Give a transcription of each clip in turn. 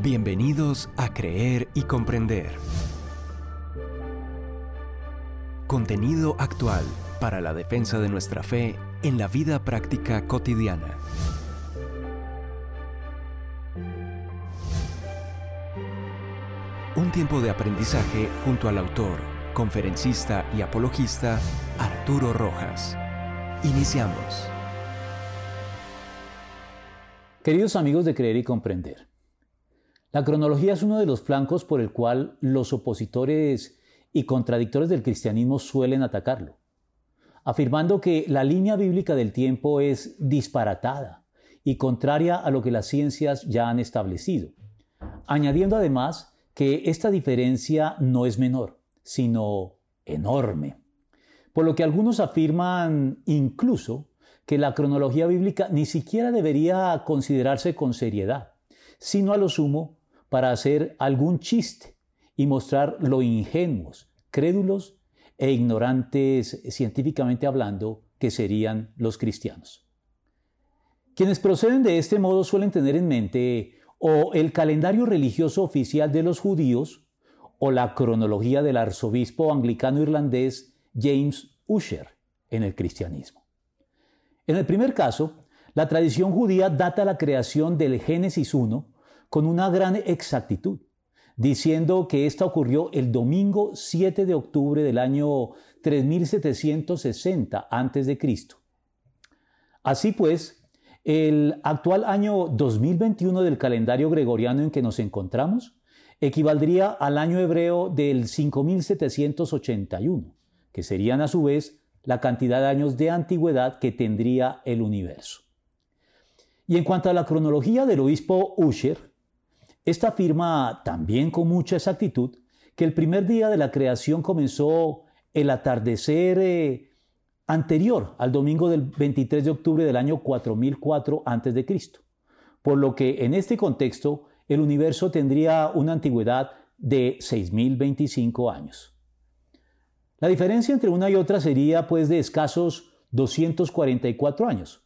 Bienvenidos a Creer y Comprender. Contenido actual para la defensa de nuestra fe en la vida práctica cotidiana. Un tiempo de aprendizaje junto al autor, conferencista y apologista Arturo Rojas. Iniciamos. Queridos amigos de Creer y Comprender, la cronología es uno de los flancos por el cual los opositores y contradictores del cristianismo suelen atacarlo, afirmando que la línea bíblica del tiempo es disparatada y contraria a lo que las ciencias ya han establecido, añadiendo además que esta diferencia no es menor, sino enorme. Por lo que algunos afirman incluso que la cronología bíblica ni siquiera debería considerarse con seriedad, sino a lo sumo para hacer algún chiste y mostrar lo ingenuos, crédulos e ignorantes científicamente hablando que serían los cristianos. Quienes proceden de este modo suelen tener en mente o el calendario religioso oficial de los judíos o la cronología del arzobispo anglicano irlandés James Usher en el cristianismo. En el primer caso, la tradición judía data la creación del Génesis 1 con una gran exactitud, diciendo que esta ocurrió el domingo 7 de octubre del año 3760 a.C. Así pues, el actual año 2021 del calendario gregoriano en que nos encontramos equivaldría al año hebreo del 5781, que serían a su vez la cantidad de años de antigüedad que tendría el universo. Y en cuanto a la cronología del obispo Usher, esta afirma también con mucha exactitud que el primer día de la creación comenzó el atardecer eh, anterior al domingo del 23 de octubre del año 4004 a.C., por lo que en este contexto el universo tendría una antigüedad de 6025 años. La diferencia entre una y otra sería pues de escasos 244 años,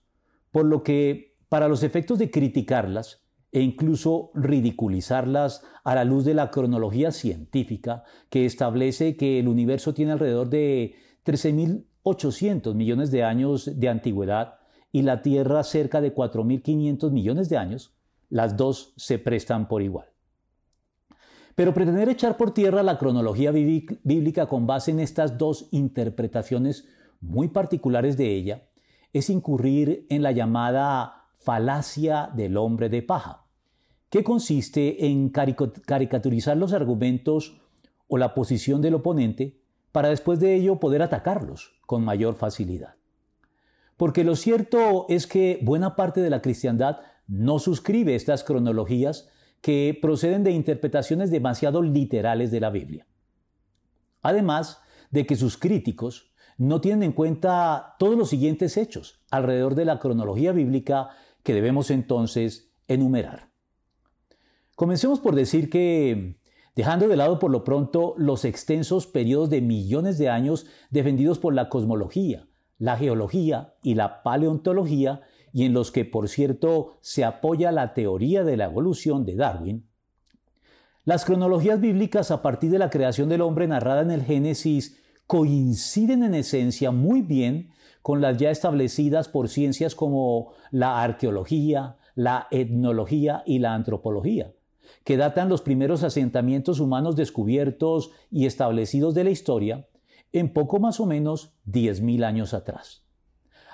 por lo que para los efectos de criticarlas e incluso ridiculizarlas a la luz de la cronología científica que establece que el universo tiene alrededor de 13.000 800 millones de años de antigüedad y la Tierra cerca de 4.500 millones de años, las dos se prestan por igual. Pero pretender echar por tierra la cronología bíblica con base en estas dos interpretaciones muy particulares de ella es incurrir en la llamada falacia del hombre de paja, que consiste en caricaturizar los argumentos o la posición del oponente para después de ello poder atacarlos con mayor facilidad. Porque lo cierto es que buena parte de la cristiandad no suscribe estas cronologías que proceden de interpretaciones demasiado literales de la Biblia. Además de que sus críticos no tienen en cuenta todos los siguientes hechos alrededor de la cronología bíblica que debemos entonces enumerar. Comencemos por decir que dejando de lado por lo pronto los extensos periodos de millones de años defendidos por la cosmología, la geología y la paleontología, y en los que, por cierto, se apoya la teoría de la evolución de Darwin, las cronologías bíblicas a partir de la creación del hombre narrada en el Génesis coinciden en esencia muy bien con las ya establecidas por ciencias como la arqueología, la etnología y la antropología que datan los primeros asentamientos humanos descubiertos y establecidos de la historia en poco más o menos 10.000 años atrás.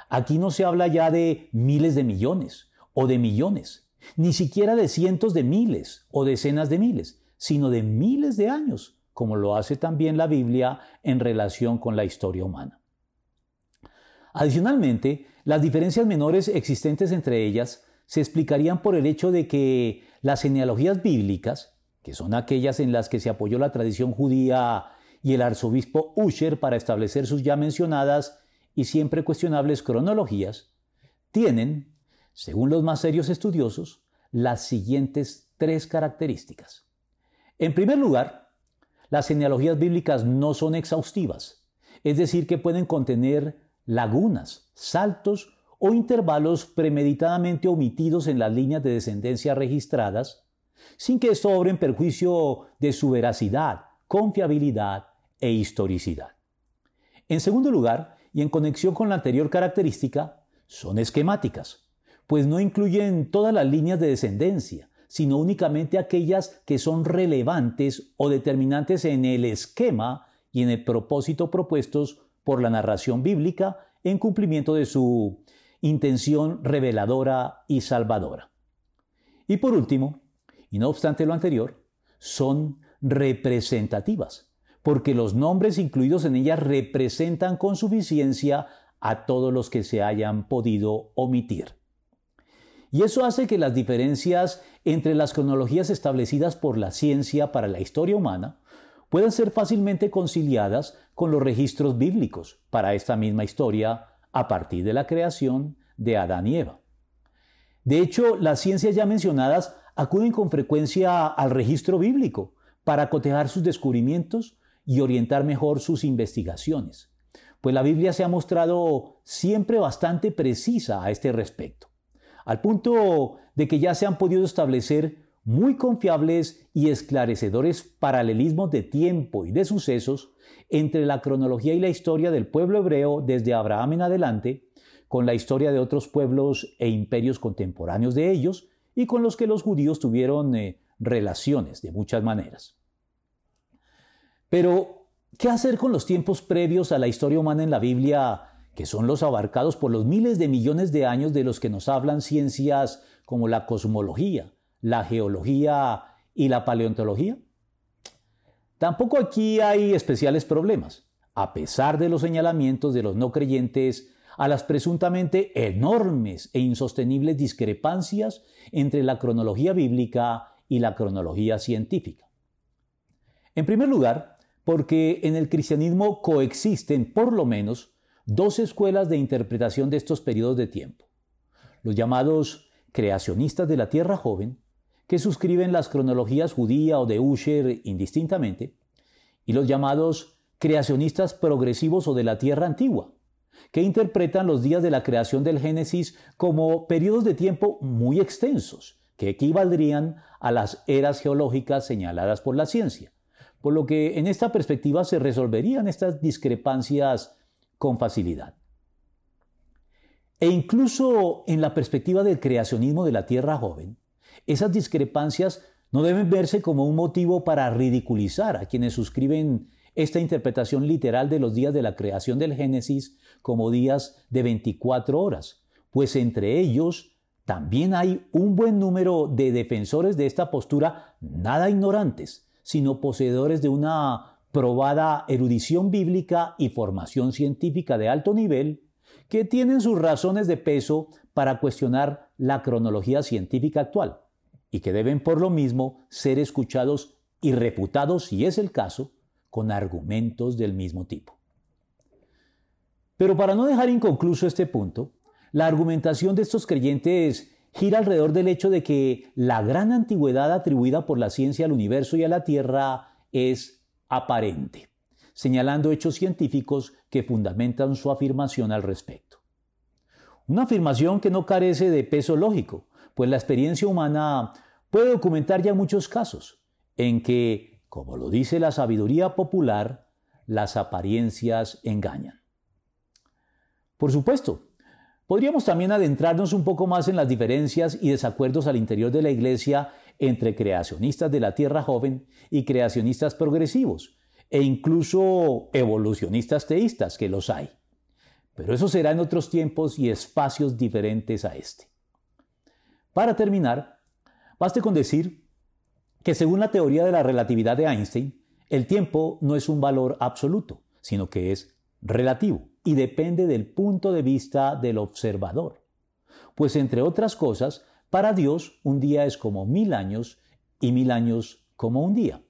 Aquí no se habla ya de miles de millones o de millones, ni siquiera de cientos de miles o decenas de miles, sino de miles de años, como lo hace también la Biblia en relación con la historia humana. Adicionalmente, las diferencias menores existentes entre ellas se explicarían por el hecho de que las genealogías bíblicas, que son aquellas en las que se apoyó la tradición judía y el arzobispo Usher para establecer sus ya mencionadas y siempre cuestionables cronologías, tienen, según los más serios estudiosos, las siguientes tres características. En primer lugar, las genealogías bíblicas no son exhaustivas, es decir, que pueden contener lagunas, saltos o intervalos premeditadamente omitidos en las líneas de descendencia registradas, sin que esto obre en perjuicio de su veracidad, confiabilidad e historicidad. En segundo lugar, y en conexión con la anterior característica, son esquemáticas, pues no incluyen todas las líneas de descendencia, sino únicamente aquellas que son relevantes o determinantes en el esquema y en el propósito propuestos por la narración bíblica en cumplimiento de su intención reveladora y salvadora. Y por último, y no obstante lo anterior, son representativas, porque los nombres incluidos en ellas representan con suficiencia a todos los que se hayan podido omitir. Y eso hace que las diferencias entre las cronologías establecidas por la ciencia para la historia humana puedan ser fácilmente conciliadas con los registros bíblicos para esta misma historia a partir de la creación de Adán y Eva. De hecho, las ciencias ya mencionadas acuden con frecuencia al registro bíblico para cotejar sus descubrimientos y orientar mejor sus investigaciones, pues la Biblia se ha mostrado siempre bastante precisa a este respecto, al punto de que ya se han podido establecer muy confiables y esclarecedores paralelismos de tiempo y de sucesos entre la cronología y la historia del pueblo hebreo desde Abraham en adelante, con la historia de otros pueblos e imperios contemporáneos de ellos y con los que los judíos tuvieron eh, relaciones de muchas maneras. Pero, ¿qué hacer con los tiempos previos a la historia humana en la Biblia, que son los abarcados por los miles de millones de años de los que nos hablan ciencias como la cosmología, la geología y la paleontología? Tampoco aquí hay especiales problemas, a pesar de los señalamientos de los no creyentes a las presuntamente enormes e insostenibles discrepancias entre la cronología bíblica y la cronología científica. En primer lugar, porque en el cristianismo coexisten por lo menos dos escuelas de interpretación de estos periodos de tiempo. Los llamados creacionistas de la Tierra Joven que suscriben las cronologías judía o de Usher indistintamente, y los llamados creacionistas progresivos o de la Tierra Antigua, que interpretan los días de la creación del Génesis como periodos de tiempo muy extensos, que equivaldrían a las eras geológicas señaladas por la ciencia, por lo que en esta perspectiva se resolverían estas discrepancias con facilidad. E incluso en la perspectiva del creacionismo de la Tierra joven, esas discrepancias no deben verse como un motivo para ridiculizar a quienes suscriben esta interpretación literal de los días de la creación del Génesis como días de 24 horas, pues entre ellos también hay un buen número de defensores de esta postura nada ignorantes, sino poseedores de una probada erudición bíblica y formación científica de alto nivel, que tienen sus razones de peso para cuestionar la cronología científica actual y que deben por lo mismo ser escuchados y refutados, si es el caso, con argumentos del mismo tipo. Pero para no dejar inconcluso este punto, la argumentación de estos creyentes gira alrededor del hecho de que la gran antigüedad atribuida por la ciencia al universo y a la Tierra es aparente, señalando hechos científicos que fundamentan su afirmación al respecto. Una afirmación que no carece de peso lógico, pues la experiencia humana puede documentar ya muchos casos en que, como lo dice la sabiduría popular, las apariencias engañan. Por supuesto, podríamos también adentrarnos un poco más en las diferencias y desacuerdos al interior de la Iglesia entre creacionistas de la Tierra joven y creacionistas progresivos, e incluso evolucionistas teístas, que los hay. Pero eso será en otros tiempos y espacios diferentes a este. Para terminar, baste con decir que según la teoría de la relatividad de Einstein, el tiempo no es un valor absoluto, sino que es relativo y depende del punto de vista del observador. Pues entre otras cosas, para Dios un día es como mil años y mil años como un día.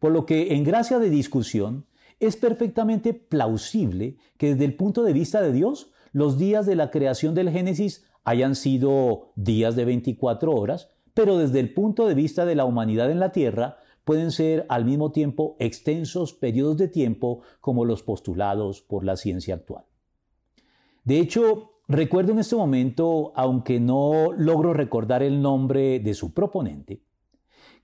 Por lo que en gracia de discusión es perfectamente plausible que desde el punto de vista de Dios los días de la creación del Génesis hayan sido días de 24 horas, pero desde el punto de vista de la humanidad en la Tierra, pueden ser al mismo tiempo extensos periodos de tiempo como los postulados por la ciencia actual. De hecho, recuerdo en este momento, aunque no logro recordar el nombre de su proponente,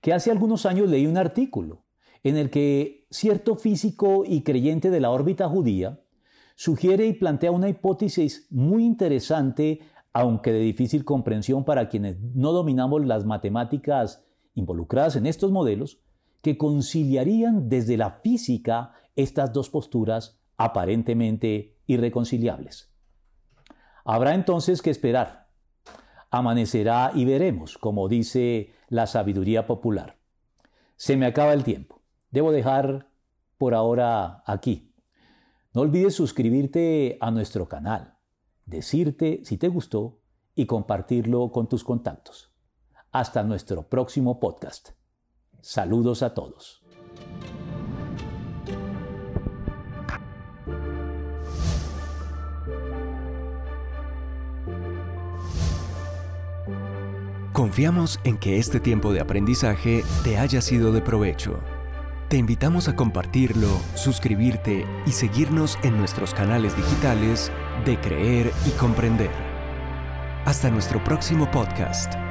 que hace algunos años leí un artículo en el que cierto físico y creyente de la órbita judía sugiere y plantea una hipótesis muy interesante, aunque de difícil comprensión para quienes no dominamos las matemáticas involucradas en estos modelos, que conciliarían desde la física estas dos posturas aparentemente irreconciliables. Habrá entonces que esperar. Amanecerá y veremos, como dice la sabiduría popular. Se me acaba el tiempo. Debo dejar por ahora aquí. No olvides suscribirte a nuestro canal, decirte si te gustó y compartirlo con tus contactos. Hasta nuestro próximo podcast. Saludos a todos. Confiamos en que este tiempo de aprendizaje te haya sido de provecho. Te invitamos a compartirlo, suscribirte y seguirnos en nuestros canales digitales de Creer y Comprender. Hasta nuestro próximo podcast.